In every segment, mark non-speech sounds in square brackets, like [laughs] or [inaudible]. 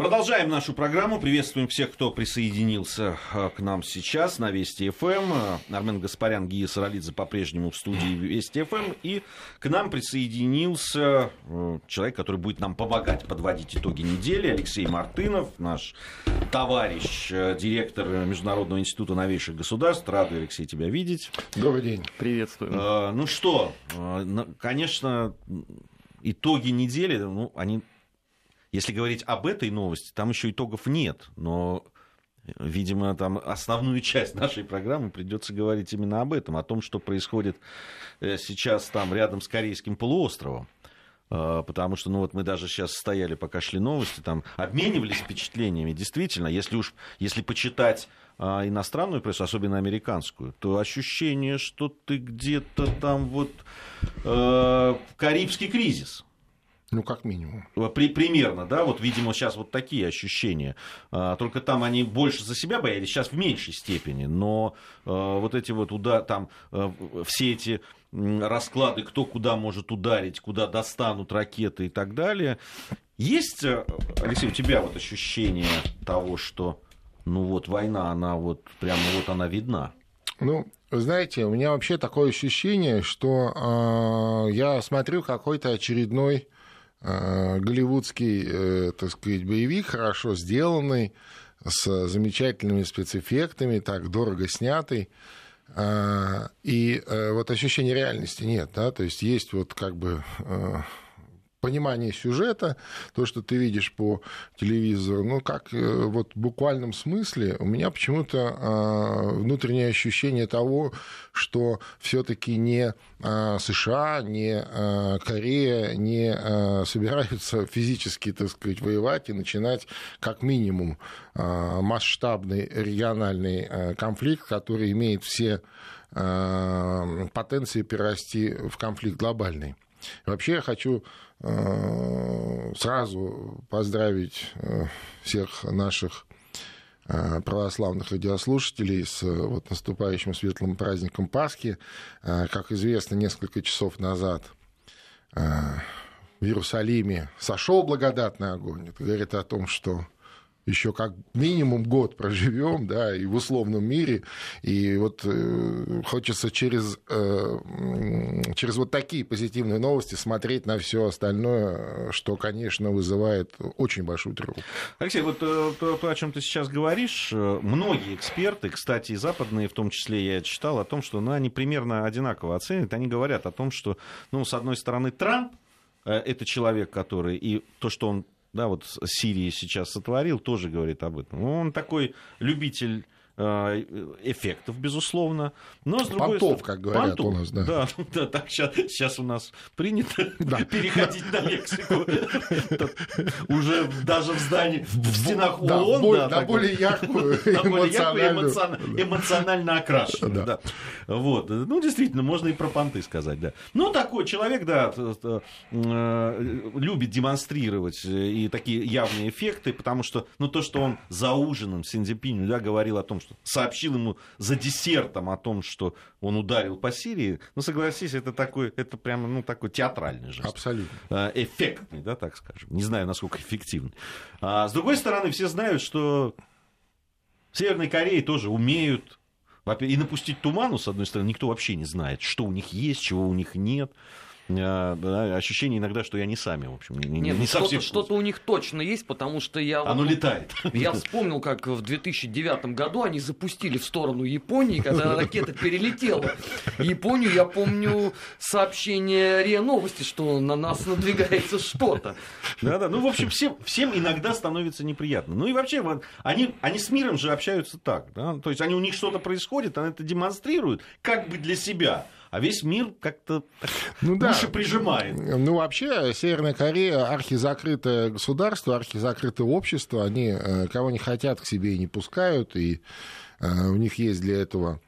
Продолжаем нашу программу. Приветствуем всех, кто присоединился э, к нам сейчас на Вести ФМ. Армен Гаспарян, Гия Саралидзе по-прежнему в студии Вести ФМ. И к нам присоединился э, человек, который будет нам помогать подводить итоги недели. Алексей Мартынов, наш товарищ, директор Международного института новейших государств. Рады, Алексей, тебя видеть. Добрый день. Приветствую. Ну что, конечно, итоги недели, ну, они если говорить об этой новости, там еще итогов нет, но Видимо, там основную [laughs] часть нашей программы придется говорить именно об этом, о том, что происходит э, сейчас там рядом с Корейским полуостровом. А, потому что, ну вот мы даже сейчас стояли, пока шли новости, там обменивались впечатлениями. Действительно, если уж, если почитать а, иностранную прессу, особенно американскую, то ощущение, что ты где-то там вот э, Карибский кризис ну, как минимум. При, примерно, да, вот, видимо, сейчас вот такие ощущения. А, только там они больше за себя боялись, сейчас в меньшей степени. Но а, вот эти вот уда, там а, все эти расклады, кто куда может ударить, куда достанут ракеты и так далее. Есть, Алексей, у тебя вот ощущение того, что, ну вот, война, она вот, прямо вот она видна? Ну, знаете, у меня вообще такое ощущение, что э, я смотрю какой-то очередной Э, голливудский, э, так сказать, боевик, хорошо сделанный, с замечательными спецэффектами, так дорого снятый. Э, и вот ощущения реальности нет, да, то есть есть вот как бы понимание сюжета, то, что ты видишь по телевизору, ну, как э, вот в буквальном смысле, у меня почему-то э, внутреннее ощущение того, что все-таки не э, США, не э, Корея не собираются физически, так сказать, воевать и начинать как минимум масштабный региональный конфликт, который имеет все потенции перерасти в конфликт глобальный. Вообще я хочу сразу поздравить э, всех наших э, православных радиослушателей с вот, наступающим светлым праздником Пасхи. Как известно, несколько часов назад в Иерусалиме сошел благодатный огонь. Это говорит о том, что еще как минимум год проживем, да, и в условном мире, и вот э, хочется через, э, через вот такие позитивные новости смотреть на все остальное, что, конечно, вызывает очень большую тревогу. Алексей, вот э, то, то, о чем ты сейчас говоришь, э, многие эксперты, кстати, и западные в том числе, я читал о том, что ну, они примерно одинаково оценят, они говорят о том, что, ну, с одной стороны, Трамп, э, это человек, который, и то, что он да, вот Сирии сейчас сотворил, тоже говорит об этом. Он такой любитель эффектов, безусловно. Но, с другой Понтов, как говорят Понтов, у нас, да. Да, [laughs] да так сейчас, сейчас у нас принято [laughs] да. переходить на лексику. [laughs] Уже даже в здании, в стенах ООН. На более яркую, эмоционально окрашенную. Вот. Ну, действительно, можно и про понты сказать, да. Ну, такой человек, да, э, любит демонстрировать и такие явные эффекты, потому что, ну, то, что он за ужином с Индипинью, да, говорил о том, что сообщил ему за десертом о том, что он ударил по Сирии, ну, согласись, это такой, это прямо, ну, такой театральный жест. Абсолютно. А, эффектный, да, так скажем. Не знаю, насколько эффективный. А, с другой стороны, все знают, что в Северной Корее тоже умеют и напустить туману, с одной стороны, никто вообще не знает, что у них есть, чего у них нет. А, ощущение иногда, что я не сами, в общем, не, Нет, не ну совсем. Что-то, что у них точно есть, потому что я... Оно вот, летает. Я вспомнил, как в 2009 году они запустили в сторону Японии, когда ракета перелетела. Японию, я помню сообщение РИА Новости, что на нас надвигается что-то. Да-да, ну, в общем, всем, всем иногда становится неприятно. Ну и вообще, они, они с миром же общаются так, да? то есть они, у них что-то происходит, они это демонстрируют, как бы для себя а весь мир как-то ну, да. уши прижимает. Ну, вообще, Северная Корея архизакрытое государство, архизакрытое общество, они э, кого не хотят к себе и не пускают, и э, у них есть для этого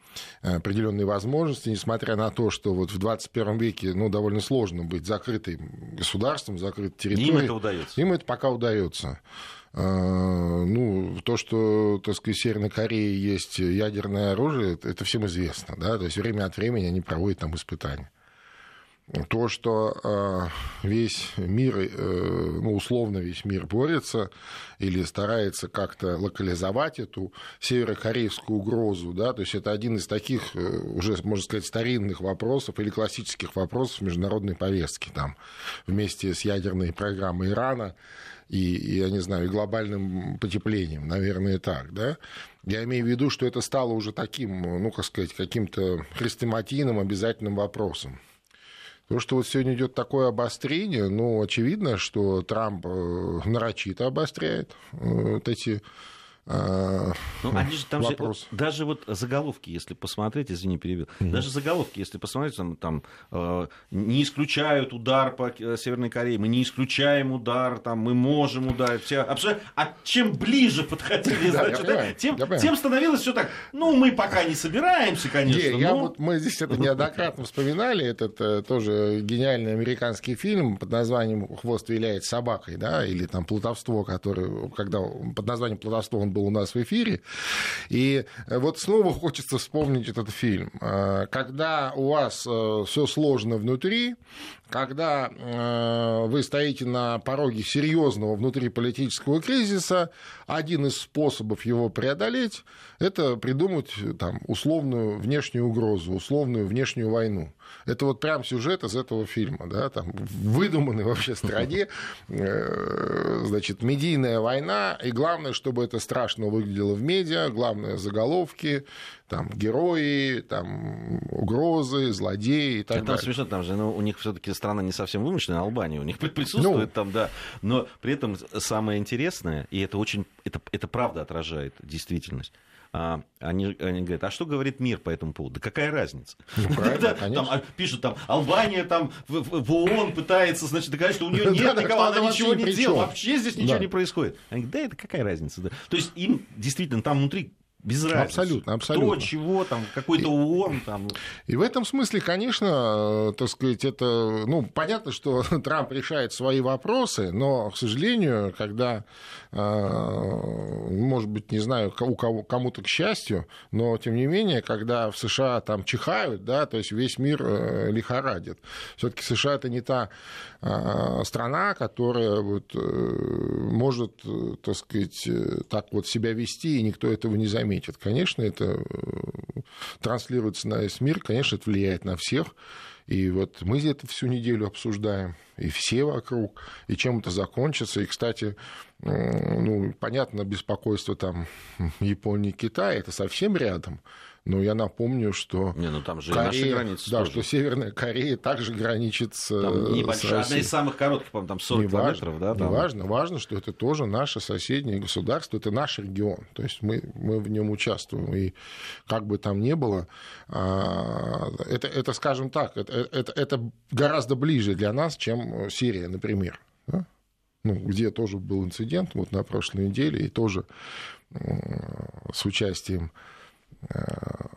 определенные возможности, несмотря на то, что вот в 21 веке ну, довольно сложно быть закрытым государством, закрытой территорией. Им это удается. Им это пока удается. А, ну, то, что, так сказать, в Северной Корее есть ядерное оружие, это всем известно, да, то есть время от времени они проводят там испытания. то, что весь мир, ну, условно весь мир борется или старается как-то локализовать эту северокорейскую угрозу, да, то есть это один из таких уже, можно сказать, старинных вопросов или классических вопросов международной повестки, там, вместе с ядерной программой Ирана, и, я не знаю, и глобальным потеплением, наверное, так, да. Я имею в виду, что это стало уже таким, ну, как сказать, каким-то хрестоматийным обязательным вопросом. То, что вот сегодня идет такое обострение, ну, очевидно, что Трамп э, нарочито обостряет э, вот эти ну, они же [laughs] там вопрос. Же, даже вот заголовки, если посмотреть, извини, перебил, mm-hmm. даже заголовки, если посмотреть, там, там э, не исключают удар по э, Северной Корее, мы не исключаем удар, там, мы можем ударить. Все, абсолютно, а чем ближе подходили, [laughs] значит, тем, тем становилось все так, ну, мы пока не собираемся, конечно. я вот, мы здесь это неоднократно вспоминали, этот э, тоже гениальный американский фильм под названием «Хвост виляет собакой», да, или там «Плутовство», который, когда под названием «Плутовство» он был у нас в эфире. И вот снова хочется вспомнить этот фильм. Э, когда у вас э, все сложно внутри, когда э, вы стоите на пороге серьезного внутриполитического кризиса, один из способов его преодолеть – это придумать там, условную внешнюю угрозу, условную внешнюю войну. Это вот прям сюжет из этого фильма, да, там в выдуманной вообще стране, э, значит, медийная война, и главное, чтобы это страшно выглядело в медиа, главное заголовки, там герои, там угрозы, злодеи и так это далее. смешно, там же, ну, у них все-таки страна не совсем вымышленная, Албания, у них присутствует ну, там, да, но при этом самое интересное, и это очень, это, это правда отражает действительность, а, они, они говорят, а что говорит мир по этому поводу? Да какая разница? Ну, [laughs] да, там, а, пишут, там, Албания там в, в, в ООН пытается, значит, доказать, что у нее [laughs] нет никого, она ничего не делала, вообще здесь ничего не происходит. Они говорят, да, это какая разница? То есть им действительно там внутри без разницы. Абсолютно, абсолютно. Кто, чего, там, какой-то ООН. Там. И в этом смысле, конечно, э, так сказать, это, ну, понятно, что [laughs] Трамп решает свои вопросы, но, к сожалению, когда, э, может быть, не знаю, у кого, кому-то к счастью, но, тем не менее, когда в США там чихают, да, то есть весь мир э, лихорадит. все таки США это не та страна, которая вот, может, так сказать, так вот себя вести, и никто этого не заметит заметит. Конечно, это э, транслируется на весь мир, конечно, это влияет на всех. И вот мы это всю неделю обсуждаем, и все вокруг, и чем это закончится. И, кстати, ну, понятно, беспокойство там Японии, Китая, это совсем рядом. Но я напомню, что Не, ну там же Корея, наши границы да, тоже. что Северная Корея также граничит с, там небольшая, с одна из самых коротких, по-моему, там 40 не километров. Важно, да, там... не важно, важно, что это тоже наше соседнее государство, это наш регион. То есть мы, мы в нем участвуем. И как бы там ни было, а, это, это скажем так, это, это, это гораздо ближе для нас, чем Сирия, например. Да? Ну, где тоже был инцидент вот на прошлой неделе, и тоже с участием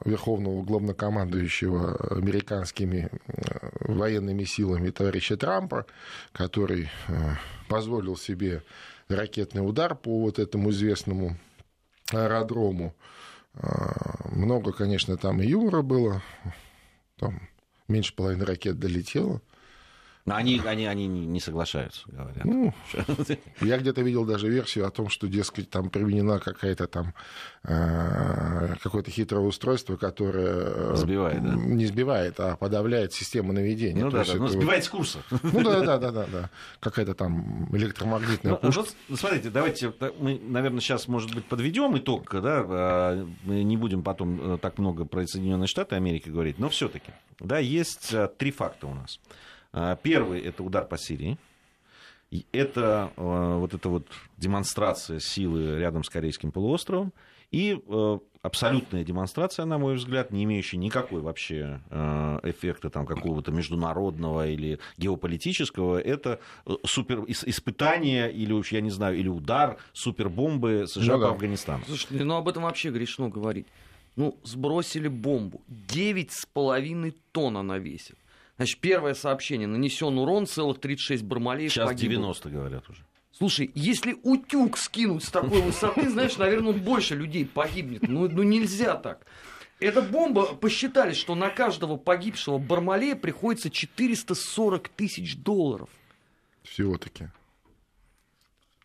верховного главнокомандующего американскими э, военными силами товарища Трампа, который э, позволил себе ракетный удар по вот этому известному аэродрому. Много, конечно, там и юмора было, там меньше половины ракет долетело. Но они, они, они не соглашаются, говорят. Ну, я где-то видел даже версию о том, что, дескать, там применена какая-то там э, какое-то хитрое устройство, которое э, сбивает, да? не сбивает, а подавляет систему наведения. Ну, да, да, ну, сбивает с курса. Ну да, да, да, да, да. Какая-то там электромагнитная ну, пушка. Вот, смотрите, давайте мы, наверное, сейчас, может быть, подведем итог, да, а, мы не будем потом э, так много про Соединенные Штаты Америки говорить, но все-таки, да, есть три факта у нас. А, первый – это удар по Сирии. И это а, вот эта вот демонстрация силы рядом с Корейским полуостровом. И а, абсолютная демонстрация, на мой взгляд, не имеющая никакой вообще эффекта там, какого-то международного или геополитического, это супер испытание или уж, я не знаю, или удар супербомбы США ну, по да. Афганистану. Слушайте, ну об этом вообще грешно говорить. Ну, сбросили бомбу. 9,5 тонн она весит. Значит, первое сообщение. Нанесен урон, целых 36 бармалеев Сейчас погибло. 90, говорят уже. Слушай, если утюг скинуть с такой высоты, [laughs] знаешь, наверное, больше людей погибнет. Ну, ну нельзя так. Эта бомба, посчитали, что на каждого погибшего Бармалея приходится 440 тысяч долларов. Всего-таки.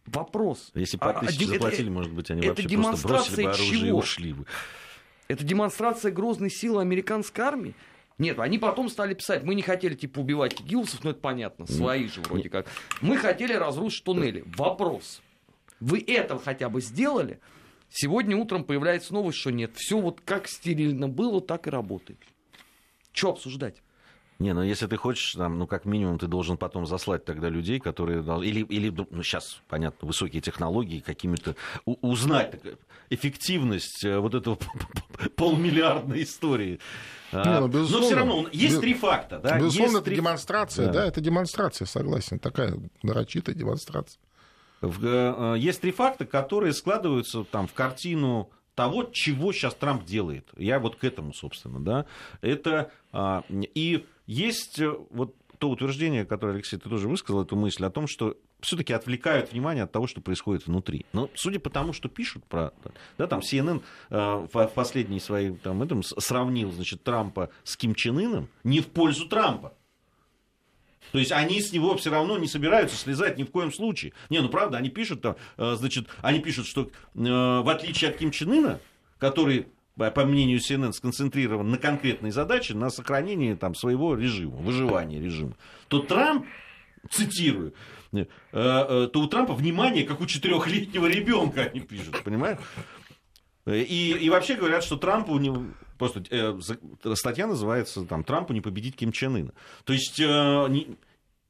Вопрос. Если по А, тысяче это- заплатили, может быть, они это вообще просто бросили бы оружие и чего? ушли бы. Это демонстрация грозной силы американской армии? Нет, они потом стали писать, мы не хотели типа убивать тигилсов, ну это понятно, свои же вроде как. Мы хотели разрушить туннели. Вопрос. Вы это хотя бы сделали? Сегодня утром появляется новость, что нет. Все вот как стерильно было, так и работает. Что обсуждать? Не, ну если ты хочешь, там, ну как минимум ты должен потом заслать тогда людей, которые или или ну сейчас понятно высокие технологии какими-то узнать так, эффективность э, вот этого полмиллиардной истории. А, Не, ну, Но все равно есть Без- три факта, да? Безусловно, Есть это три- демонстрация, Да. да. это демонстрация, согласен. Такая нарочитая демонстрация. Э, э, есть три факта, которые складываются там в картину того, чего сейчас Трамп делает. Я вот к этому, собственно, да. Это а, и есть э, вот то утверждение, которое, Алексей, ты тоже высказал, эту мысль о том, что все-таки отвлекают внимание от того, что происходит внутри. Но судя по тому, что пишут про... Да, там CNN э, в последней своей там, этом, сравнил, значит, Трампа с Ким Чен Ыном не в пользу Трампа. То есть они с него все равно не собираются слезать ни в коем случае. Не, ну правда, они пишут там, э, значит, они пишут, что э, в отличие от Ким Чен Ына, который, по мнению CNN, сконцентрирован на конкретной задаче, на сохранении там своего режима, выживания режима, то Трамп, цитирую, э, э, то у Трампа внимание, как у четырехлетнего ребенка, они пишут, понимаешь? И, и вообще говорят, что Трампу не, просто э, статья называется там Трампу не победить Ким Чен Ына. То есть э, не-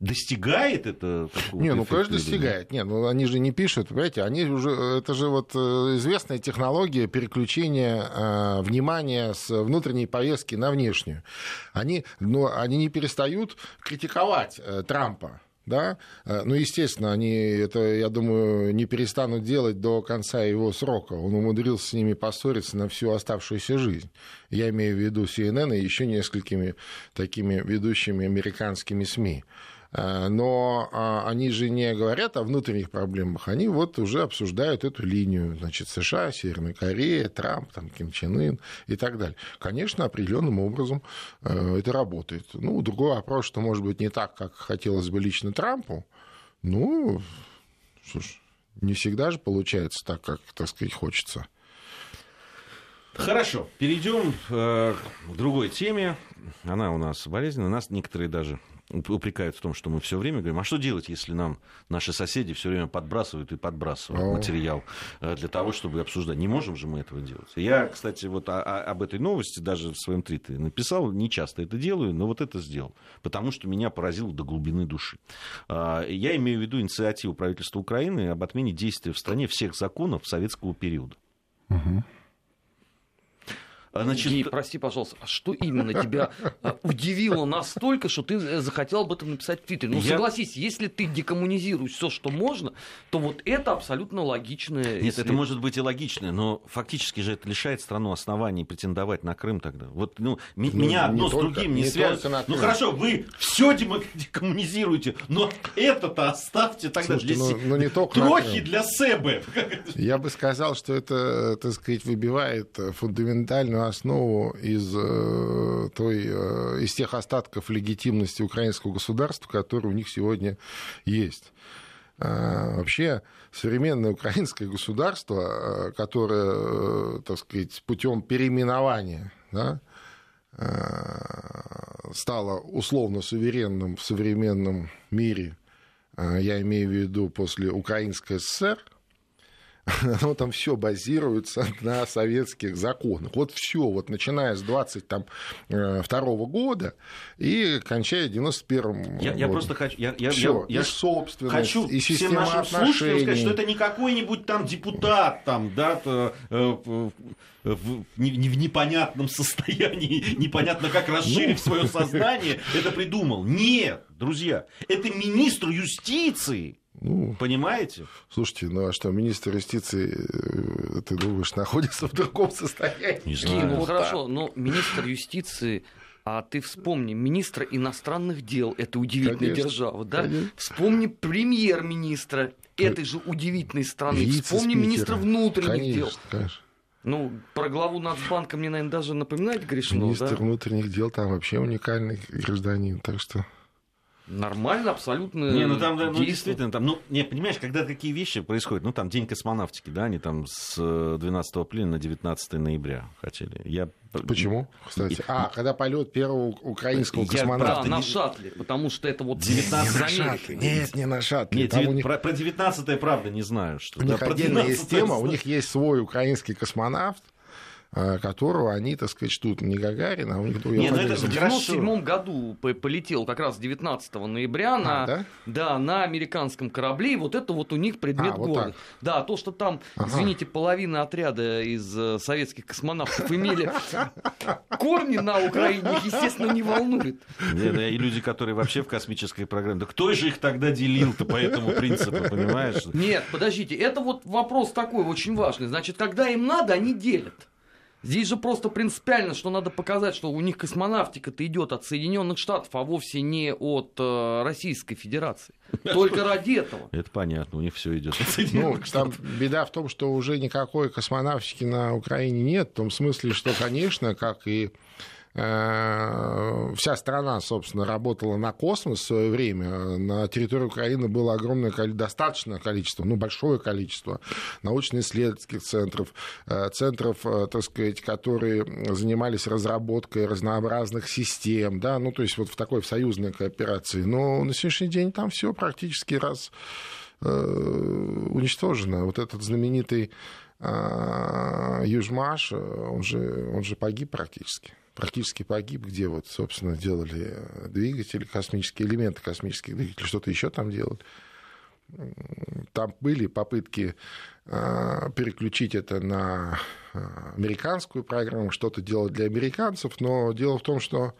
достигает это Не, ну, конечно, нет? достигает. Не, ну, они же не пишут, понимаете, они уже, это же вот э, известная технология переключения э, внимания с внутренней повестки на внешнюю. Они, ну, они не перестают критиковать э, Трампа. Да? Э, Ну, естественно, они это, я думаю, не перестанут делать до конца его срока. Он умудрился с ними поссориться на всю оставшуюся жизнь. Я имею в виду CNN и еще несколькими такими ведущими американскими СМИ. Э, Но а, они же не говорят о внутренних проблемах, они вот уже обсуждают эту линию, значит, США, Северная Корея, Трамп, там, Ким Чен Ын и так далее. Конечно, определенным образом э, это работает. Ну, другой вопрос, что, может быть, не так, как хотелось бы лично Трампу, ну, ж, не всегда же получается так, как, так сказать, хочется. Хорошо, перейдем э, к другой теме. Она у нас болезненная. Нас некоторые даже упрекают в том, что мы все время говорим, а что делать, если нам наши соседи все время подбрасывают и подбрасывают О. материал э, для того, чтобы обсуждать. Не можем же мы этого делать. Я, кстати, вот о- о- об этой новости даже в своем твиттере написал, не часто это делаю, но вот это сделал, потому что меня поразило до глубины души. А, Я имею в виду инициативу правительства Украины об отмене действия в стране всех законов советского периода. А, Значит, Гей, прости, пожалуйста, а что именно тебя а, удивило настолько, что ты э, захотел об этом написать в Твиттере? Ну, Я- согласись, если ты декоммунизируешь все, что можно, то вот это абсолютно логичное. Нет, это может быть и логично, но фактически же это лишает страну оснований претендовать на Крым тогда. Вот, ну, ми- Ну, меня одно с другим не, не связывает. Ну хорошо, вы все декоммунизируете, но это-то оставьте тогда Слушайте, для ну- ну, не только трохи для себе. [laughs] Я бы сказал, что это, так сказать, выбивает фундаментальную основу из, э, той, э, из тех остатков легитимности украинского государства, которые у них сегодня есть. А, Вообще, современное украинское государство, э, которое, э, так сказать, путем переименования да, э, стало условно суверенным в современном мире, э, я имею в виду после Украинской ССР, [laughs] оно там все базируется [laughs] на советских законах. Вот все, вот начиная с 22 года и кончая 91 Я, я просто хочу... Я, я, Все, я- я и собственность, хочу и всем нашим слушателям сказать, отношений. что это не какой-нибудь там депутат, там, да, то, э, в, в- не- не- в непонятном состоянии, [laughs] непонятно как расширив Ну. свое сознание, это придумал. Нет, друзья, это министр юстиции, Ну, понимаете? слушайте, ну а что, министр юстиции, э, ты думаешь, находится в другом состоянии? Не знаю. ну хорошо, но министр юстиции, а ты вспомни, министр иностранных дел этой удивительной Конечно, державы, да? конечно. Вспомни премьер-министра этой же удивительной страны. Вспомни министра внутренних конечно, дел. Конечно. Ну, про главу Нацбанка мне, наверное, даже напоминать грешно, Министр да? внутренних дел там вообще уникальный гражданин, так что... Нормально, абсолютно. Не, ну там, да, ну, действительно, там, ну, не, понимаешь, когда такие вещи происходят, ну, там, День космонавтики, да, они там с э, 12 апреля на 19 ноября хотели. Я... Почему, кстати? А, когда полет первого украинского Я, Да, космонавта. правда, на не- шаттле, потому что это вот 19 из на Америки. шаттле. Нет, не на шаттле. Нет, Там у девят- них, про, про 19 правда не знаю, что. у да, них про отдельная есть 12-е тема, у них есть свой украинский космонавт, э, которого они, так сказать, ждут не Гагарина, а у них... Не, ну я это В забыл. Хорошо. 97 году по- полетел как раз 19 ноября на, А, да? да, на американском корабле, и вот это вот у них предмет А, вот гордости. Да, то, что там, Ага. извините, половина отряда из э, советских космонавтов имели корни на Украине, естественно, не волнует. Не, да, и люди, которые вообще в космической программе. Да кто же их тогда делил-то по этому принципу, понимаешь? Нет, подождите, это вот вопрос такой очень важный. Значит, когда им надо, они делят. Здесь же просто принципиально, что надо показать, что у них космонавтика-то идет от Соединенных Штатов, а вовсе не от э, Российской Федерации. [laughs] Только ради этого. Это понятно, у них все идет. Ну, там беда в том, что уже никакой космонавтики на Украине нет, в том смысле, что, конечно, как и вся страна, собственно, работала на космос в свое время. На территории Украины было огромное достаточное количество, ну, большое количество научно-исследовательских центров, э, центров, э, так сказать, которые занимались разработкой разнообразных систем, да, ну, то есть вот в такой в союзной кооперации. Но на сегодняшний день там все практически раз э, уничтожено. Вот этот знаменитый Южмаш, э, он же, он же погиб практически. Практически погиб, где вот, собственно, делали двигатели, космические элементы космических двигателей, что-то еще там делали. Там были попытки а, переключить это на а, американскую программу, что-то делать для американцев, но дело в том, что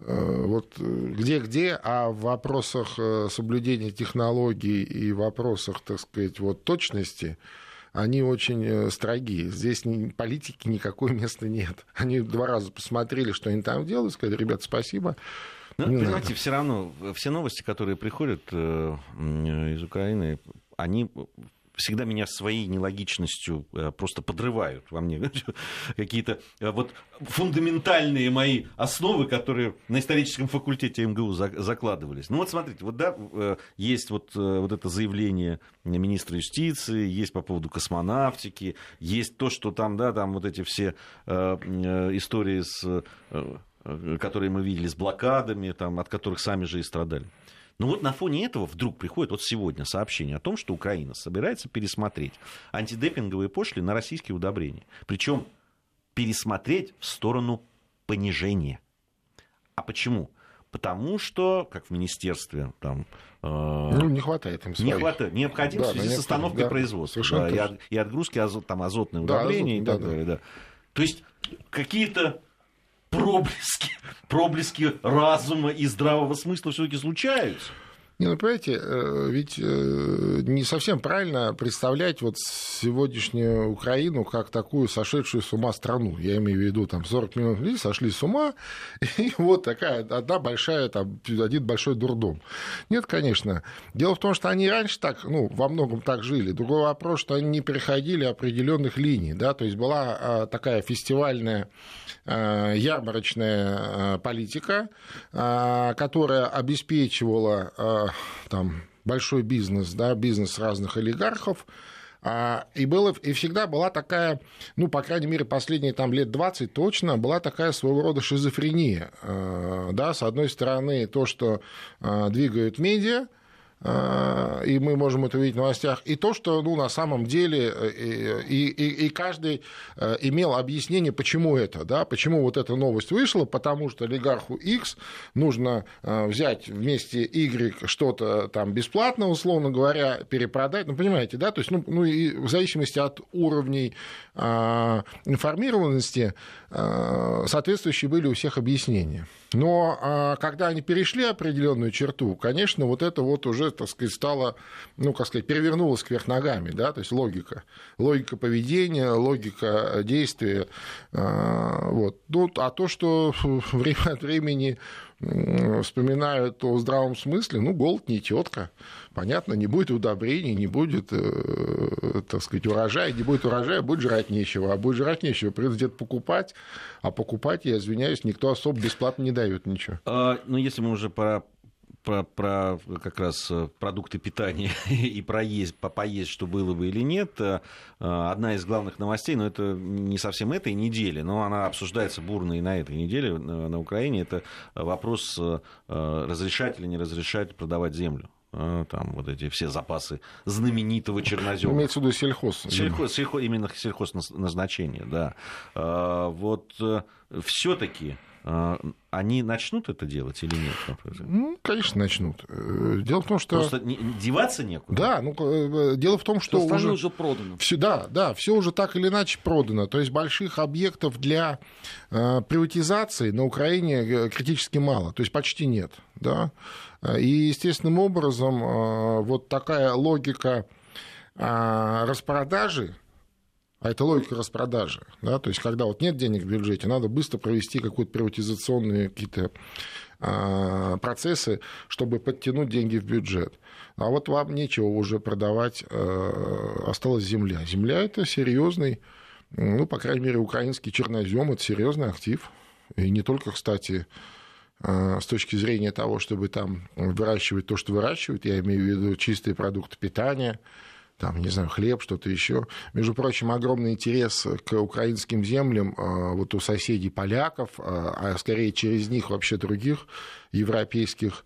э, вот где-где, а в вопросах э, соблюдения технологий и вопросах, так сказать, вот точности, они очень э, строги. Здесь политики никакой места нет. [laughs] Они два раза посмотрели, что они там делают, сказали, ребят, спасибо. Ну, Не понимаете, все равно э, все новости, которые приходят э, из Украины, они всегда меня своей нелогичностью э, просто подрывают во мне [laughs] какие-то э, вот фундаментальные мои основы, которые на историческом факультете МГУ за- закладывались. Ну вот смотрите, вот да, э, есть вот, вот это заявление министра юстиции, есть по поводу космонавтики, есть то, что там, да, там вот эти все истории с которые мы видели с блокадами, там, от которых сами же и страдали. Но вот на фоне этого вдруг приходит вот сегодня сообщение о том, что Украина собирается пересмотреть антидепинговые пошлины на российские удобрения. Причем пересмотреть в сторону понижения. А почему? Потому что, как в министерстве, там, э, Ну, не хватает им не своих. хватает, необходимо Да, в связи да, с остановкой да, производства да, и, от- и отгрузки азот, там, азотные Да, удобрения и так да, да. далее. Да. То есть какие-то проблески, проблески разума и здравого смысла все-таки случаются. Не, ну, понимаете, э, ведь э, не совсем правильно представлять вот сегодняшнюю Украину как такую сошедшую с ума страну. Я имею в виду, там 40 миллионов людей сошли с ума, [laughs] и вот такая одна большая, там, один большой дурдом. Нет, конечно. Дело в том, что они раньше так, ну, во многом так жили. Другой вопрос, что они не переходили определенных линий, да, то есть была а, такая фестивальная э, ярмарочная э, политика, которая обеспечивала там, большой бизнес, да, бизнес разных олигархов, а, И, было, и всегда была такая, ну, по крайней мере, последние там, лет 20 точно, была такая своего рода шизофрения. Э, Да, с одной стороны, то, что э, двигают медиа, и мы можем это видеть в новостях, и то, что ну, на самом деле э, и, и, и каждый э, имел объяснение, почему это, да, почему вот эта новость вышла, потому что олигарху X нужно э, взять вместе Y что-то там бесплатно, условно говоря, перепродать, ну, понимаете, да, то есть, ну, ну и в зависимости от уровней э, информированности э, соответствующие были у всех объяснения. Но а, когда они перешли определенную черту, конечно, вот это вот уже, так сказать, стало, ну, как сказать, перевернулось кверх ногами, да, то есть логика. Логика поведения, логика действия. а, Вот. Ну, а то, что [laughs] время от времени вспоминают о здравом смысле, ну, голод не тетка. Понятно, не будет удобрений, не будет, э, так сказать, урожая, не будет урожая, будет жрать нечего. А будет жрать нечего, придется где-то покупать. А покупать, я извиняюсь, никто особо бесплатно не дает ничего. А, ну, если мы уже про про, про как раз э, продукты питания [laughs] и про есть, по поесть, что было бы или нет, э, одна из главных новостей, но это не совсем этой недели, но она обсуждается бурно и на этой неделе э, на Украине, это вопрос разрешать или не разрешать продавать землю там вот эти все запасы знаменитого чернозема. Имеется в виду сельхоз. Сельхоз, сельхоз именно сельхозназначение, да. Вот все-таки а, они начнут это делать или нет? Ну, конечно, начнут. Э, дело в том, что... Просто не, деваться некуда? Да, ну, э, дело в том, что... что уже... уже продано. Все, да, да, все уже так или иначе продано. То есть больших объектов для э, приватизации на Украине э, критически мало, то есть почти нет. Да? И естественным образом э, вот такая логика э, распродажи, а это логика распродажи. Да? То есть, когда вот нет денег в бюджете, надо быстро провести какие-то приватизационные какие-то а, процессы, чтобы подтянуть деньги в бюджет. А вот вам нечего уже продавать, а, осталась земля. Земля это серьезный, ну, по крайней мере, украинский чернозем, это серьезный актив. И не только, кстати, а, с точки зрения того, чтобы там выращивать то, что выращивают, я имею в виду чистые продукты питания, там, не знаю, хлеб, что-то еще. Между прочим, огромный интерес к украинским землям а, вот у соседей поляков, а, а скорее через них вообще других европейских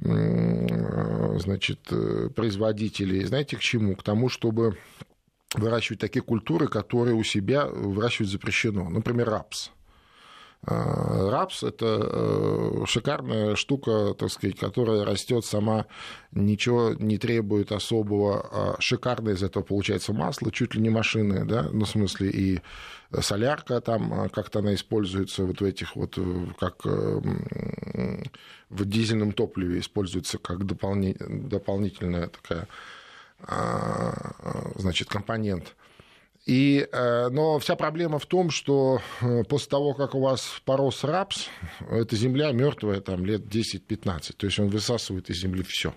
значит, э, производителей. Знаете, к чему? К тому, чтобы выращивать такие культуры, которые у себя выращивать запрещено. Например, рапс. А, рапс – это э, шикарная штука, так сказать, которая растет сама, ничего не требует особого. А шикарное из этого получается масло, чуть ли не машинное, да, ну, в смысле и солярка там, а как-то она используется вот в этих вот, э, как э, в дизельном топливе используется как дополнительная такая, значит, компонент – и, э, но вся проблема в том, что э, после того, как у вас порос рапс, эта земля мертвая там лет 10-15, то есть он высасывает из земли все.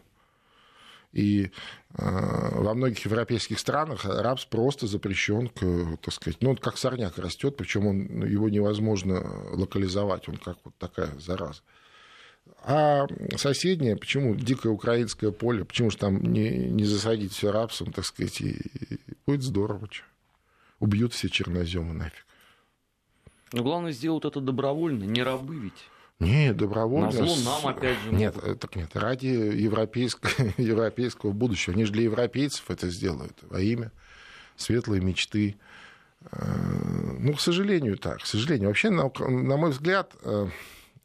И э, во многих европейских странах рапс просто запрещен, к, так сказать, ну, как сорняк растет, причем он, его невозможно локализовать, он как вот такая зараза. А соседнее, почему дикое украинское поле, почему же там не, не засадить все рапсом, так сказать, и, и будет здорово. Что убьют все черноземы нафиг. Но главное сделать это добровольно, не рабы ведь. Нет, добровольно. На зло нам, опять же. Нет, так нет, ради европейского, [laughs] европейского будущего. Они же для европейцев это сделают во имя светлой мечты. Э, ну, к сожалению, так. К сожалению. Вообще, на, на мой взгляд, э,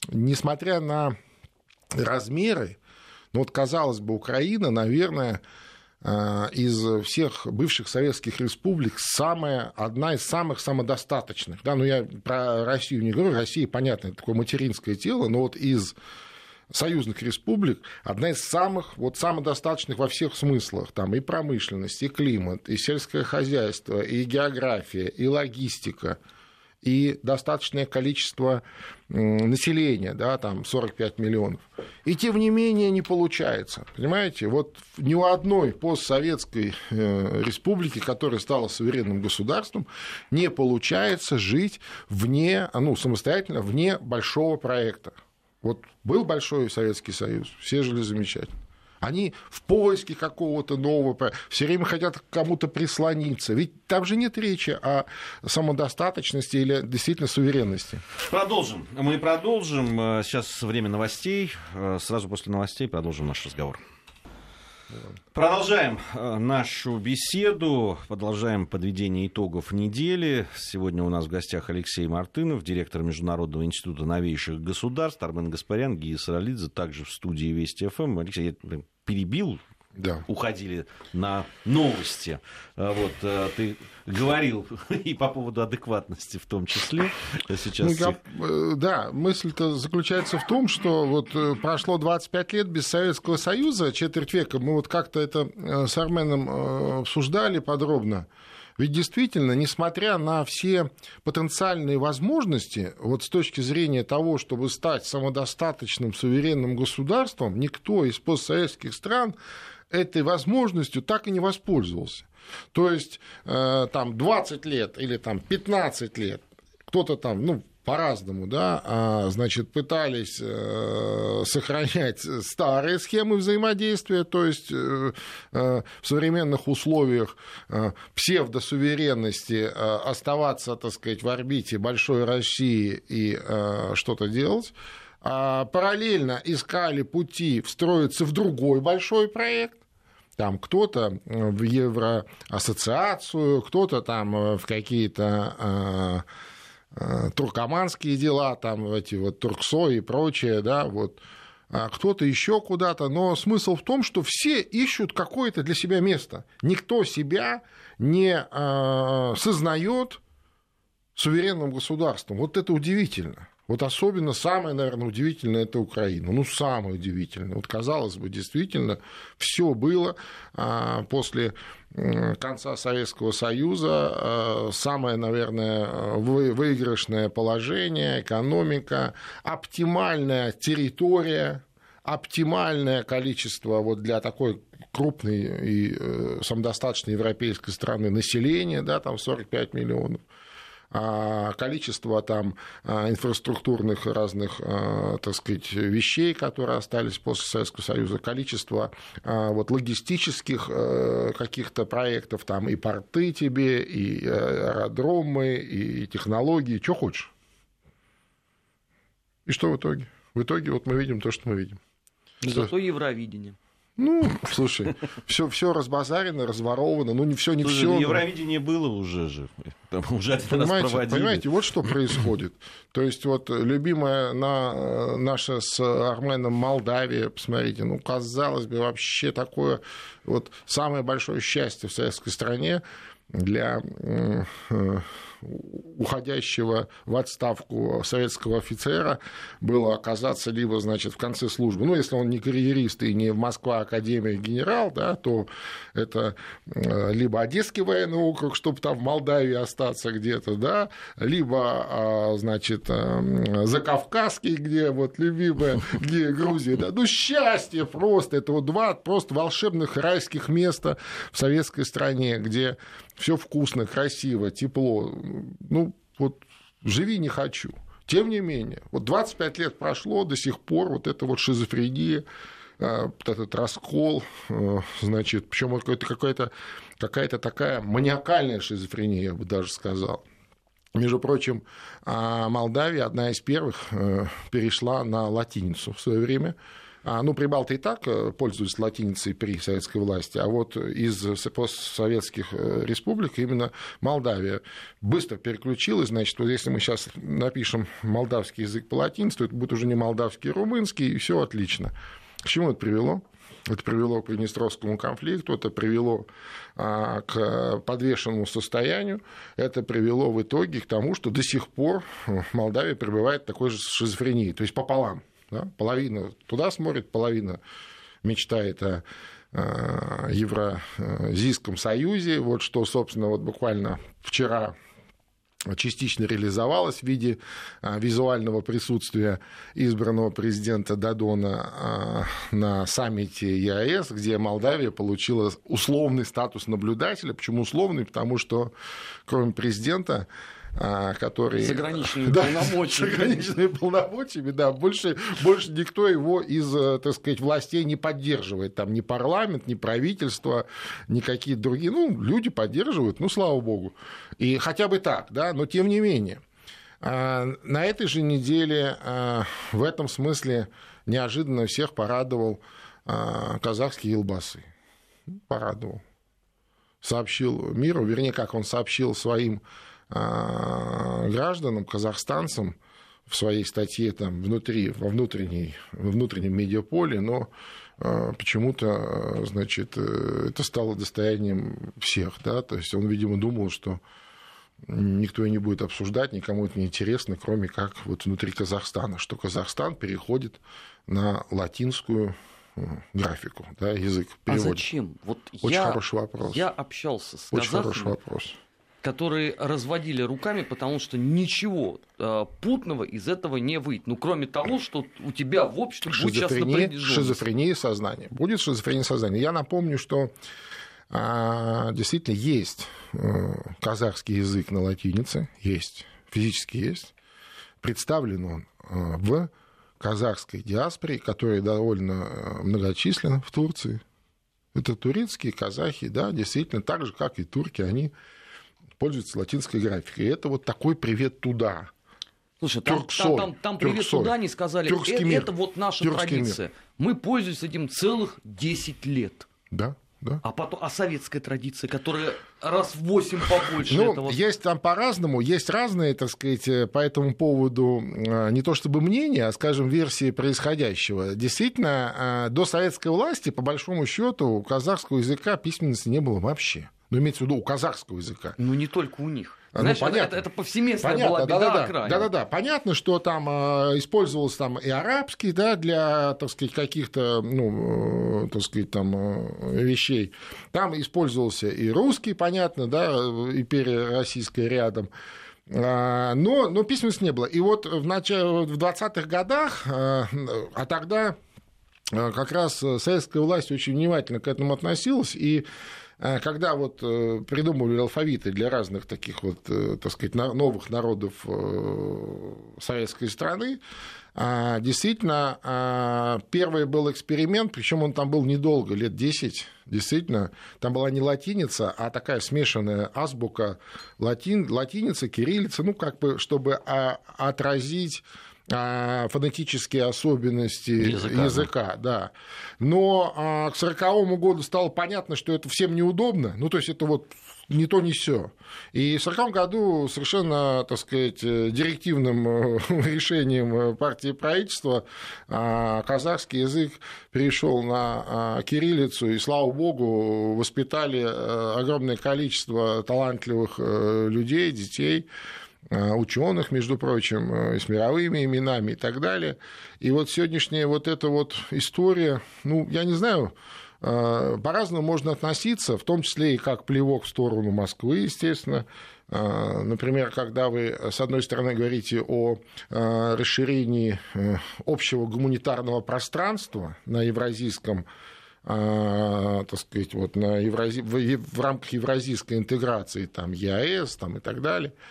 несмотря на размеры, ну вот, казалось бы, Украина, наверное, из всех бывших советских республик самая, одна из самых самодостаточных. Да, ну я про Россию не говорю, Россия, понятно, это такое материнское тело, но вот из союзных республик одна из самых, вот самодостаточных во всех смыслах. Там и промышленность, и климат, и сельское хозяйство, и география, и логистика – и достаточное количество населения, да, там 45 миллионов. И тем не менее не получается. Понимаете, вот ни у одной постсоветской э, республики, которая стала суверенным государством, не получается жить вне, ну, самостоятельно, вне большого проекта. Вот был Большой Советский Союз, все жили замечательно. Они в поиске какого-то нового, все время хотят к кому-то прислониться. Ведь там же нет речи о самодостаточности или действительно суверенности. Продолжим. Мы продолжим. Сейчас время новостей. Сразу после новостей продолжим наш разговор. Продолжаем э, нашу беседу, продолжаем подведение итогов недели. Сегодня у нас в гостях Алексей Мартынов, директор Международного института новейших государств, Армен Гаспарян, Гия Саралидзе, также в студии Вести ФМ. Алексей, я перебил да. уходили на новости. А вот э, ты говорил [laughs] и по поводу адекватности в том числе. Сейчас ну, я, э, да, мысль-то заключается в том, что вот э, прошло 25 лет без Советского Союза, четверть века. Мы вот как-то это с Арменом обсуждали подробно. Ведь действительно, несмотря на все потенциальные возможности, вот с точки зрения того, чтобы стать самодостаточным суверенным государством, никто из постсоветских стран этой возможностью так и не воспользовался. То есть э, там 20 лет или там 15 лет кто-то там, ну, по-разному, да, а, значит, пытались э, сохранять старые схемы взаимодействия, то есть э, в современных условиях псевдосуверенности оставаться, так сказать, в орбите большой России и что-то делать. А параллельно искали пути встроиться в другой большой проект, там кто-то в Евроассоциацию, кто-то там в какие-то Э, туркоманские дела, там эти вот Турксо и прочее, да, вот, а кто-то еще куда-то, но смысл в том, что все ищут какое-то для себя место. Никто себя не э, сознает суверенным государством. Вот это удивительно. Вот особенно самое, наверное, удивительное это Украина. Ну, самое удивительное. Вот, казалось бы, действительно, все было а, после конца Советского Союза. А, самое, наверное, выигрышное положение, экономика, оптимальная территория, оптимальное количество вот для такой крупной и э, самодостаточной европейской страны населения, да, там 45 миллионов. А, количество там а, инфраструктурных разных, а, так сказать, вещей, которые остались после Советского Союза, количество вот логистических э, каких-то проектов, там и порты тебе, и аэродромы, и технологии, что хочешь. И что в итоге? В итоге вот мы видим то, что мы видим. Зато Евровидение. Ну, слушай, все, все разбазарено, разворовано, ну не все, не слушай, все. Ну, Евровидение но... было уже же, там уже один понимаете, раз проводили. Понимаете, вот что происходит. То есть вот любимая на, наша с Арменом Молдавия, посмотрите, ну казалось бы вообще такое вот самое большое счастье в советской стране для э, уходящего в отставку советского офицера было оказаться либо, значит, в конце службы, ну, если он не карьерист и не в Москва Академия генерал, да, то это э, либо Одесский военный округ, чтобы там в Молдавии остаться где-то, да, либо, а, значит, э, Закавказский, где вот любимая, где Грузия, да, ну, счастье просто, это вот два просто волшебных райских места в советской стране, где все вкусно, красиво, тепло. Ну, вот живи не хочу. Тем не менее, вот 25 лет прошло, до сих пор вот эта вот шизофрения, вот этот раскол, а, значит, причем какая-то какая-то какая-то такая маниакальная шизофрения, я бы даже сказал. Между прочим, а, Молдавия одна из первых э, перешла на латиницу в свое время. А, ну, прибалты и так э, пользуются латиницей при советской власти, а вот из постсоветских э, республик именно Молдавия быстро переключилась. Значит, вот если мы сейчас напишем молдавский язык по латинице, то это будет уже не молдавский, а румынский, и все отлично. К чему это привело? Это привело к Приднестровскому конфликту, это привело а, к подвешенному состоянию, это привело в итоге к тому, что до сих пор Молдавия пребывает в такой же шизофрении, то есть пополам. Да? Половина туда смотрит, половина мечтает о Евразийском союзе, вот что, собственно, вот буквально вчера частично реализовалось в виде а, визуального присутствия избранного президента Дадона а, на саммите ЕАЭС, где Молдавия получила условный статус наблюдателя. Почему условный? Потому что кроме президента который... Заграничными [laughs] да, полномочиями. Заграничными полномочиями, да. Больше, больше никто его из, э, так сказать, властей не поддерживает. Там ни парламент, ни правительство, ни какие-то другие. Ну, люди поддерживают, ну, слава богу. И хотя бы так, да, но тем не менее. А, на этой же неделе а, в этом смысле неожиданно всех порадовал казахский Елбасы. Порадовал. Сообщил миру, вернее, как он сообщил своим а, гражданам, казахстанцам в своей статье там, внутри, во, внутренней, во внутреннем медиаполе, но а, почему-то, значит, э, это стало достоянием всех, да, то есть он, видимо, думал, что никто и не будет обсуждать, никому это не интересно, кроме как вот внутри Казахстана, что Казахстан переходит на латинскую э, графику, да, язык переводит. А зачем? Вот Очень я, хороший вопрос. Я общался с Очень казахами. хороший вопрос которые разводили руками, потому что ничего э, путного из этого не выйдет. Ну, кроме того, что у тебя в обществе будет сейчас Шизофрения, шизофрения сознания. Будет шизофрения сознания. Я напомню, что а, действительно есть э, казахский язык на латинице, есть, физически есть. Представлен он э, в казахской диаспоре, которая довольно э, многочисленна в Турции. Это турецкие казахи, да, действительно, так же, как и турки, они пользуются латинской графикой. И это вот такой привет туда. Слушай, там, там, там, там привет Тюрксой. туда не сказали, Тюркский это, мир. это вот наша Тюркский традиция. Мир. Мы пользуемся этим целых 10 лет. Да. Да. А потом, а советская традиция, которая раз в восемь побольше ну, этого. Есть там по-разному, есть разные, так сказать, э, по этому поводу э, не то чтобы мнения, а, скажем, версии происходящего. Действительно, э, до советской власти, по большому счету, у казахского языка письменности не было вообще. Ну, имеется в виду у казахского языка. Ну, не только у них. А, ну, Знаешь, ну, понятно. Это, это повсеместная понятно, была беда да, да, да, да, да, понятно, что там э, использовался там и арабский, да, для, так сказать, каких-то, ну, э, так сказать, там э, вещей. Там использовался и русский, понятно, да, империя российская рядом. А, но, но письменности не было. И вот в, начале, в 20-х годах, э, а тогда э, как раз советская власть очень внимательно к этому относилась, и когда вот э, придумывали алфавиты для разных таких вот, э, так сказать, новых народов э, советской страны, а, действительно, а, первый был эксперимент, причем он там был недолго, лет 10, действительно. Там была не латиница, а такая смешанная азбука латин, латиница, кириллица, ну, как бы, чтобы отразить а, фонетические особенности языка, языка да. Но а, к 1940 году стало понятно, что это всем неудобно. Ну, то есть это вот не то, не все. И в 1940 году совершенно, так сказать, директивным э, [laughs] решением партии и правительства а, казахский язык перешел на кириллицу, и, слава богу, воспитали э, огромное количество талантливых э, людей, детей, Э, ученых, между прочим, э, с мировыми именами и так далее. И вот сегодняшняя вот эта вот история, ну, я не знаю, э, по-разному можно относиться, в том числе и как плевок в сторону Москвы, естественно. Например, когда вы, с одной стороны, говорите о расширении общего гуманитарного пространства на евразийском так сказать, вот на еврази... в рамках евразийской интеграции, там, ЕАЭС там, и так далее –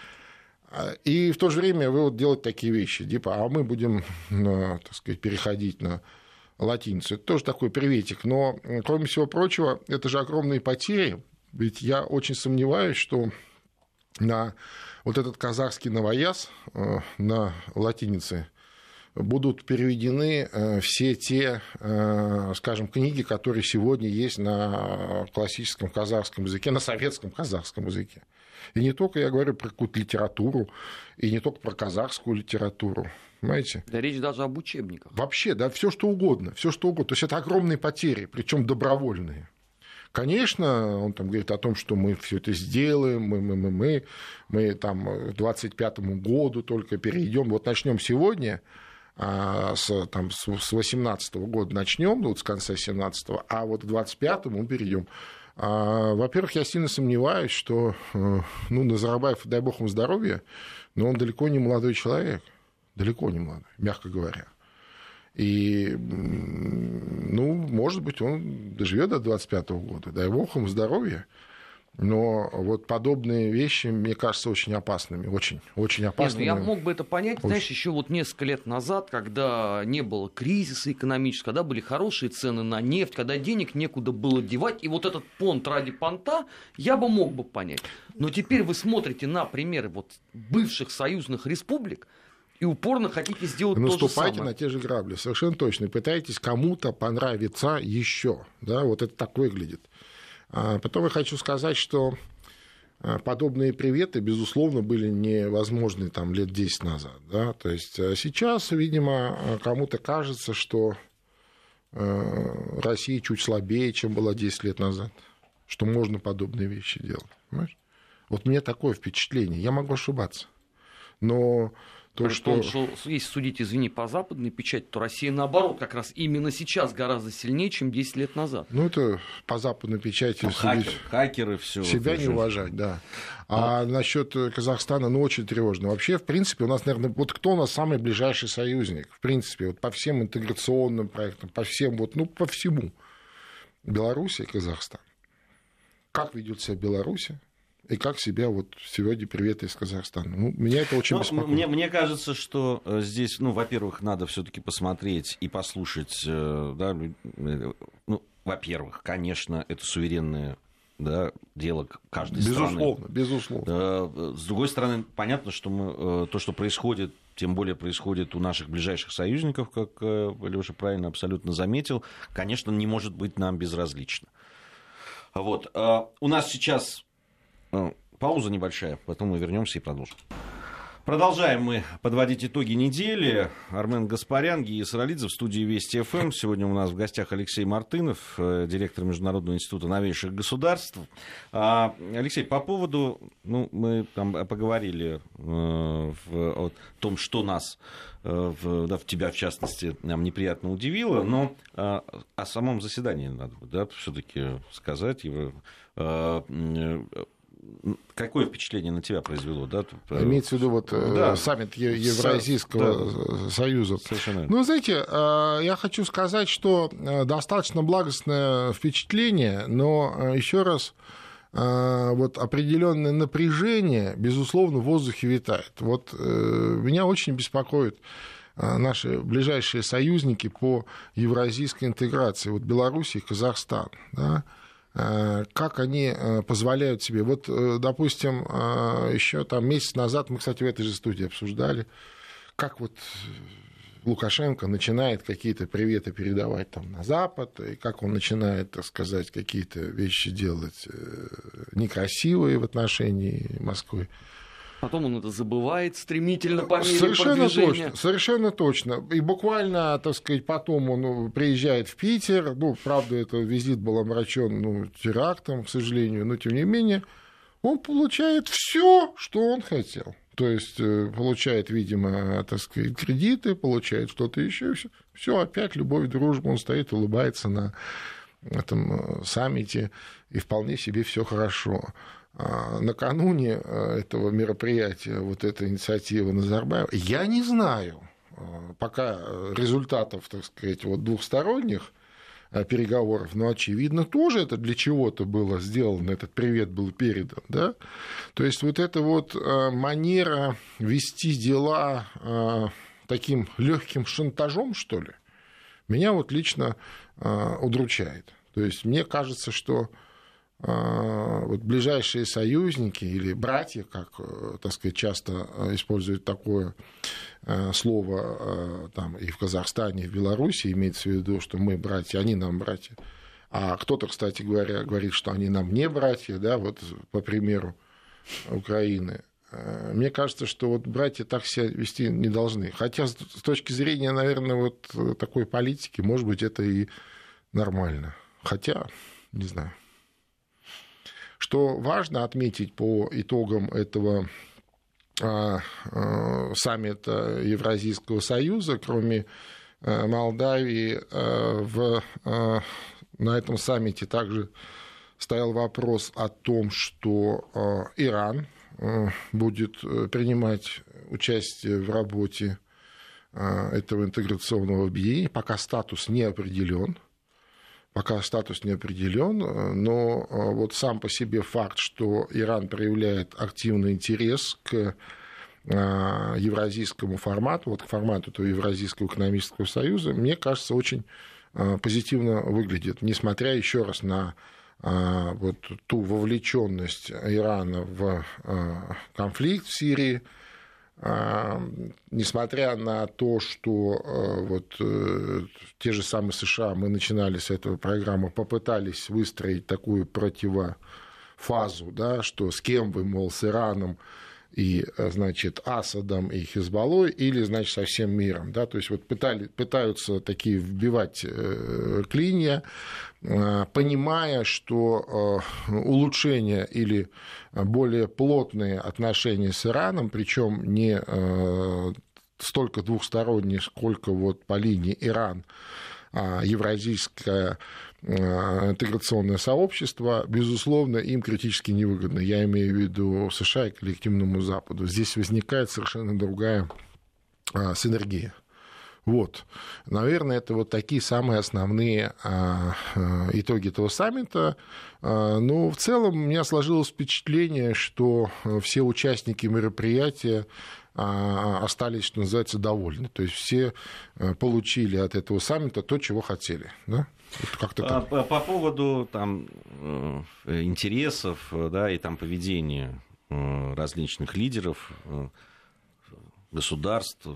и в то же время вы вот делаете такие вещи, типа, а мы будем, [laughs] так сказать, переходить на латиницу. Это тоже такой приветик. Но, кроме всего прочего, это же огромные потери. Ведь я очень сомневаюсь, что на вот этот казахский новояз э, на латинице будут переведены э, все те, э, скажем, книги, которые сегодня есть на классическом казахском языке, на советском казахском языке. И не только я говорю про какую-то литературу, и не только про казахскую литературу. Понимаете? Да речь даже об учебниках. Вообще, да, все что угодно, все что угодно. То есть это огромные потери, причем добровольные. Конечно, он там говорит о том, что мы все это сделаем, мы, мы, мы, мы, мы там к 25 году только перейдем. Вот начнем сегодня, а, с, там, с 18 года начнем, ну, вот с конца 17 а вот к 25 мы перейдем. А, во-первых, я сильно сомневаюсь, что э, ну, Назарбаев, дай бог ему здоровья, но он далеко не молодой человек. Далеко не молодой, мягко говоря. И, ну, может быть, он доживет до 25 года. Дай бог ему здоровья. Но вот подобные вещи, мне кажется, очень опасными, очень, очень опасными. Нет, ну я мог бы это понять, очень. знаешь, еще вот несколько лет назад, когда не было кризиса экономического, когда были хорошие цены на нефть, когда денег некуда было девать, и вот этот понт ради понта я бы мог бы понять. Но теперь вы смотрите на примеры вот бывших союзных республик, и упорно хотите сделать ну, то же самое. на те же грабли, совершенно точно. Пытаетесь кому-то понравиться еще. Да, вот это так выглядит. А потом я хочу сказать, что а, подобные приветы, безусловно, были невозможны там лет 10 назад. Да? То есть а сейчас, видимо, кому-то кажется, что Россия чуть слабее, чем была 10 лет назад, что можно подобные вещи делать. Понимаешь? Вот мне такое впечатление. Я могу ошибаться. Но То, что... том, что если судить, извини, по западной печати, то Россия, наоборот, как раз именно сейчас гораздо сильнее, чем 10 лет назад. Ну, это по западной печати ну, хакер, хакеры все. Себя не уважать, да. А ну. насчет Казахстана, ну, очень тревожно. Вообще, в принципе, у нас, наверное, вот кто у нас самый ближайший союзник? В принципе, вот по всем интеграционным проектам, по всем, вот, ну, по всему. Беларусь и Казахстан. Как ведет себя Беларусь? И как себя вот сегодня привет из Казахстана. Ну, меня это очень ну, беспокоит. Мне, мне кажется, что э, здесь, ну, во-первых, надо все-таки посмотреть и послушать, э, да, э, ну, во-первых, конечно, это суверенное да, дело каждой безусловно, страны. Безусловно, С другой стороны, понятно, что мы, то, что происходит, тем более происходит у наших ближайших союзников, как Леша правильно абсолютно заметил, конечно, не может быть нам безразлично. Вот. У нас сейчас пауза небольшая, потом мы вернемся и продолжим. Продолжаем мы подводить итоги недели. Армен Гаспарян, Гия Саралидзе в студии Вести ФМ. Сегодня у нас в гостях Алексей Мартынов, э, директор Международного института новейших государств. А, Алексей, по поводу, ну, мы там поговорили э, о том, что нас, э, в, да, в тебя в частности, нам неприятно удивило, но о самом заседании надо да, все-таки сказать. Его, какое впечатление на тебя произвело? Да? Имеется в виду вот э, да. саммит Евразийского да. союза. Совершенно. Ну, знаете, э, я хочу сказать, что э, достаточно благостное впечатление, но еще раз вот определенное напряжение, безусловно, в воздухе витает. Вот меня очень беспокоит наши ближайшие союзники по евразийской интеграции, вот Беларусь и Казахстан. Да? Э, как они э, позволяют себе. Вот, э, допустим, еще там месяц назад, мы, кстати, в этой же студии обсуждали, как вот Лукашенко начинает какие-то приветы передавать там на Запад, и как он начинает, так сказать, какие-то вещи делать некрасивые в отношении Москвы. Потом он это забывает стремительно по мере совершенно продвижения. Точно, совершенно точно. И буквально, так сказать, потом он ну, приезжает в Питер. Ну, правда, этот визит был омрачен ну, терактом, к сожалению, но тем не менее он получает все, что он хотел. То есть э, получает, видимо, так сказать, кредиты, получает что-то еще. Все, опять любовь, дружба. Он стоит, улыбается на этом э, саммите, и вполне себе все хорошо. А, накануне э, этого мероприятия, вот эта инициатива Назарбаева, я не знаю а, пока результатов, так сказать, вот двухсторонних переговоров, но, очевидно, тоже это для чего-то было сделано, этот привет был передан, да? То есть вот эта вот манера вести дела таким легким шантажом, что ли, меня вот лично удручает. То есть мне кажется, что а, вот ближайшие союзники или братья, как, э, так сказать, часто э, используют такое э, слово там, и в Казахстане, и в Беларуси, имеется в виду, что мы братья, они нам братья. А кто-то, кстати говоря, говорит, что они нам не братья, да, вот по примеру Украины. Мне кажется, что вот братья так себя вести не должны. Хотя с точки зрения, наверное, вот такой политики, может быть, это и нормально. Хотя, не знаю. Что важно отметить по итогам этого а, а, саммита Евразийского союза, кроме а, Молдавии, в, на этом саммите также стоял вопрос о том, что Иран будет принимать участие в работе этого интеграционного объединения, пока статус не определен пока статус не определен, но э, вот сам по себе факт, что Иран проявляет активный интерес к э, евразийскому формату, вот к формату этого Евразийского экономического союза, мне кажется, очень э, позитивно выглядит, несмотря еще раз на вот ту вовлеченность Ирана в конфликт в Сирии, несмотря на то, что э, вот э, те же самые США, мы начинали с этого программы, попытались выстроить такую противофазу, да, что с кем вы, мол, с Ираном и, значит, Асадом и Хизбаллой, или, значит, со всем миром. Да? То есть вот пытали, пытаются такие вбивать э, клинья, э, понимая, что э, улучшение или более плотные отношения с Ираном, причем не столько двухсторонние, сколько вот по линии Иран, а евразийское интеграционное сообщество, безусловно, им критически невыгодно. Я имею в виду США и коллективному Западу. Здесь возникает совершенно другая а, синергия. Вот. Наверное, это вот такие самые основные а, итоги этого саммита. Но в целом у меня сложилось впечатление, что все участники мероприятия остались, что называется, довольны. То есть все получили от этого саммита то, чего хотели. Да? Как-то По, по поводу там, э, интересов да, и там, поведения э, различных лидеров э, государств,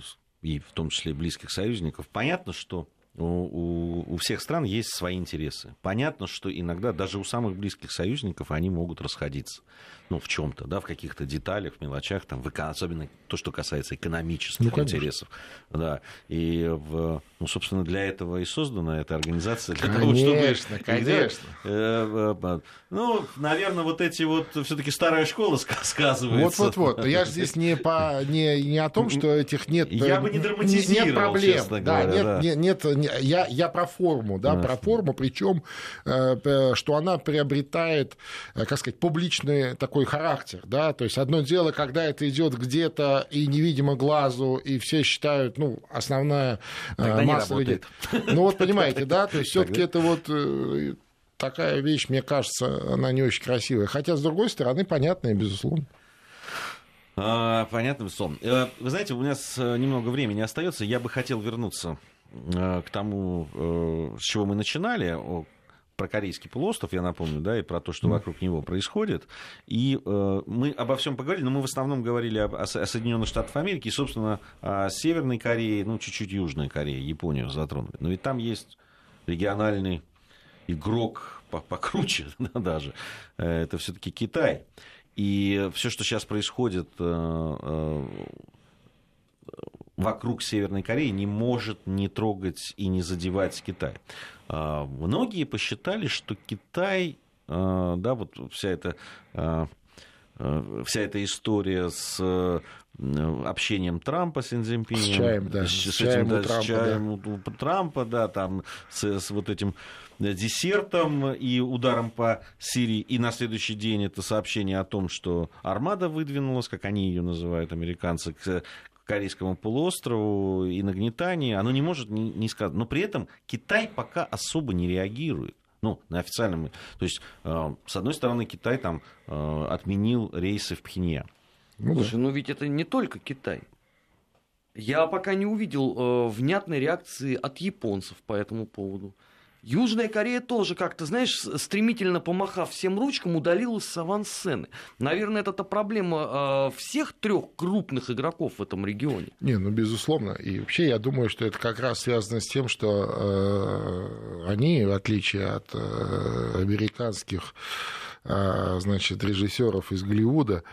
и в том числе близких союзников, понятно, что у, у всех стран есть свои интересы. Понятно, что иногда даже у самых близких союзников они могут расходиться. Ну, в чем-то, да, в каких-то деталях, в мелочах, там, в, особенно то, что касается экономических ну, интересов. Да. И, в, ну, собственно, для этого и создана эта организация. Для конечно, того, чтобы, конечно. [laughs] Э, э, ну, наверное, вот эти вот все-таки старая школа сказывается. Вот-вот-вот. [laughs] Я же здесь не, по, не, не о том, что этих нет... Я бы не драматизировал, нет проблем. честно да, говоря. Нет, да. нет, нет, я, я про форму, да, про форму, причем, э, что она приобретает, э, как сказать, публичный такой характер, да, то есть одно дело, когда это идет где-то и невидимо глазу, и все считают, ну, основная э, Тогда масса людей. Ну вот [laughs] понимаете, да, то есть все-таки это вот такая вещь, мне кажется, она не очень красивая. Хотя, с другой стороны, понятная, безусловно. А, понятно, сон. Вы знаете, у нас немного времени остается. Я бы хотел вернуться Э, к тому, э, с чего мы начинали, про Корейский полуостров, я напомню, да, и про то, что вокруг него происходит. И э, мы обо всем поговорили, но мы в основном говорили об, о, Соединенных Штатах Америки и, собственно, о Северной Корее, ну, чуть-чуть Южной Корее, Японию затронули. Но ведь там есть региональный игрок покруче [laughs] да, даже. Это все-таки Китай. И все, что сейчас происходит вокруг Северной Кореи не может не трогать и не задевать Китай. А, многие посчитали, что Китай, а, да, вот вся эта а, вся эта история с общением Трампа с Цзиньпинем. С чаем, да. С, с, с чаем, этим, да, Трампа, с чаем да. Трампа, да, там, с, с вот этим десертом и ударом по Сирии. И на следующий день это сообщение о том, что армада выдвинулась, как они ее называют, американцы, к, Корейскому полуострову и нагнетание, оно не может не, не сказать. Но при этом Китай пока особо не реагирует. Ну, на официальном... То есть, э, с одной стороны, Китай там э, отменил рейсы в Пхеньян. Ну, Слушай, да. ну ведь это не только Китай. Я пока не увидел э, внятной реакции от японцев по этому поводу. Южная Корея тоже как-то, знаешь, стремительно помахав всем ручкам, удалилась с авансцены. Наверное, это проблема э, всех трех крупных игроков в этом регионе. Не, ну, безусловно. И вообще, я думаю, что это как раз связано с тем, что э, они, в отличие от э, американских значит, режиссеров из Голливуда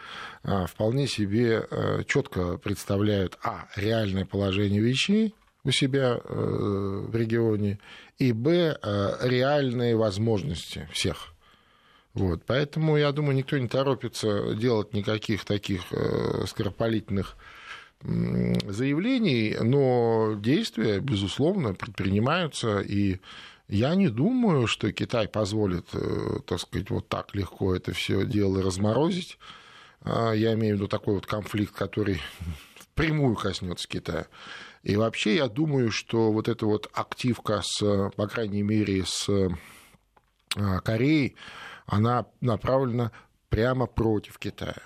вполне себе четко представляют а реальное положение вещей у себя в регионе и, б, э, реальные возможности всех. Вот, поэтому, я думаю, никто не торопится делать никаких таких э, скоропалительных заявлений, но действия, безусловно, предпринимаются, и я не думаю, что Китай позволит, э, так сказать, вот так легко это все дело разморозить. А, я имею в виду такой вот конфликт, который впрямую коснется Китая. И вообще я думаю, что вот эта вот активка, с, по крайней мере, с а, Кореей, она направлена прямо против Китая.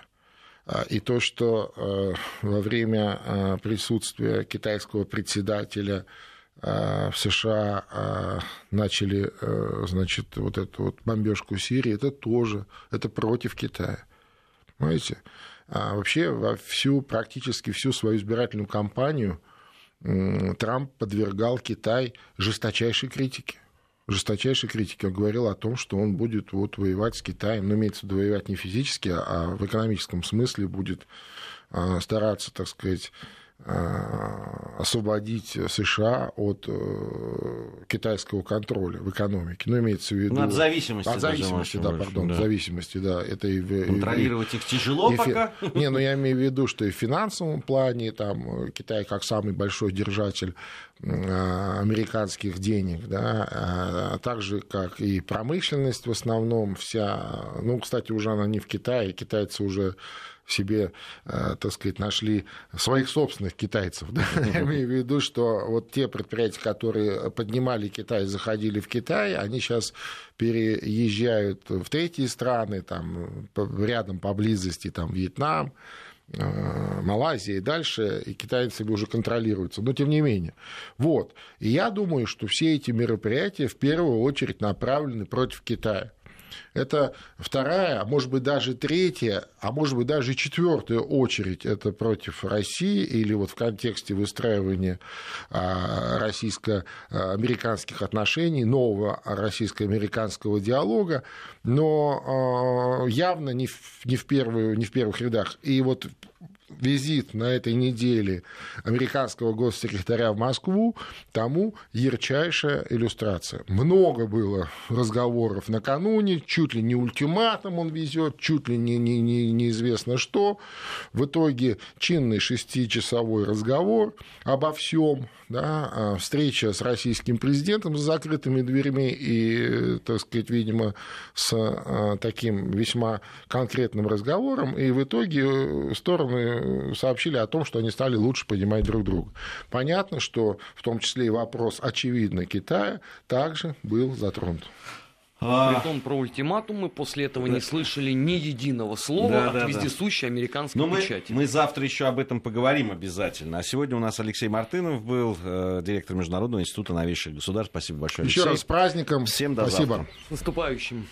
А, и то, что а, во время присутствия китайского председателя в США начали, значит, вот эту вот бомбежку Сирии, это тоже, это против Китая. Понимаете? А вообще во всю, практически всю свою избирательную кампанию Трамп подвергал Китай жесточайшей критике. жесточайшей критики. Он говорил о том, что он будет вот воевать с Китаем, но имеется в виду воевать не физически, а в экономическом смысле будет а, стараться, так сказать, освободить США от э, китайского контроля в экономике. Ну, имеется в виду... Ну, от зависимости. От зависимости, да, больше, пардон, да. зависимости, да. Это и, Контролировать и, их тяжело и, пока? Не, ну я имею в виду, что и в финансовом плане, там, Китай как самый большой держатель а, американских денег, да, а также как и промышленность в основном вся, ну, кстати, уже она не в Китае, китайцы уже себе, э, так сказать, нашли своих собственных китайцев. Да? [laughs] Я имею в виду, что вот те предприятия, которые поднимали Китай, заходили в Китай, они сейчас переезжают в третьи страны, там, рядом поблизости, там, Вьетнам, э, Малайзия и дальше, и китайцы уже контролируются. Но тем не менее. Вот. И я думаю, что все эти мероприятия в первую очередь направлены против Китая. Это вторая, а может быть даже третья, а может быть даже четвертая очередь это против России или вот в контексте выстраивания а, российско-американских отношений, нового российско-американского диалога, но а, явно не в, не в, первую, не в первых рядах. И вот визит на этой неделе американского госсекретаря в Москву тому ярчайшая иллюстрация. Много было разговоров накануне, чуть ли не ультиматум он везет, чуть ли не, не, не неизвестно что. В итоге чинный шестичасовой разговор обо всем, да, а встреча с российским президентом с закрытыми дверьми и, так сказать, видимо, с а, таким весьма конкретным разговором, и в итоге стороны сообщили о том, что они стали лучше понимать друг друга. Понятно, что в том числе и вопрос, очевидно, Китая также был затронут. Притом про ультиматум мы после этого да. не слышали ни единого слова да, от да, вездесущей да. американской Но печати. Мы, мы завтра еще об этом поговорим обязательно. А сегодня у нас Алексей Мартынов был, э, директор Международного института новейших государств. Спасибо большое, Алексей. Еще раз с праздником. Всем до Спасибо. завтра. С наступающим.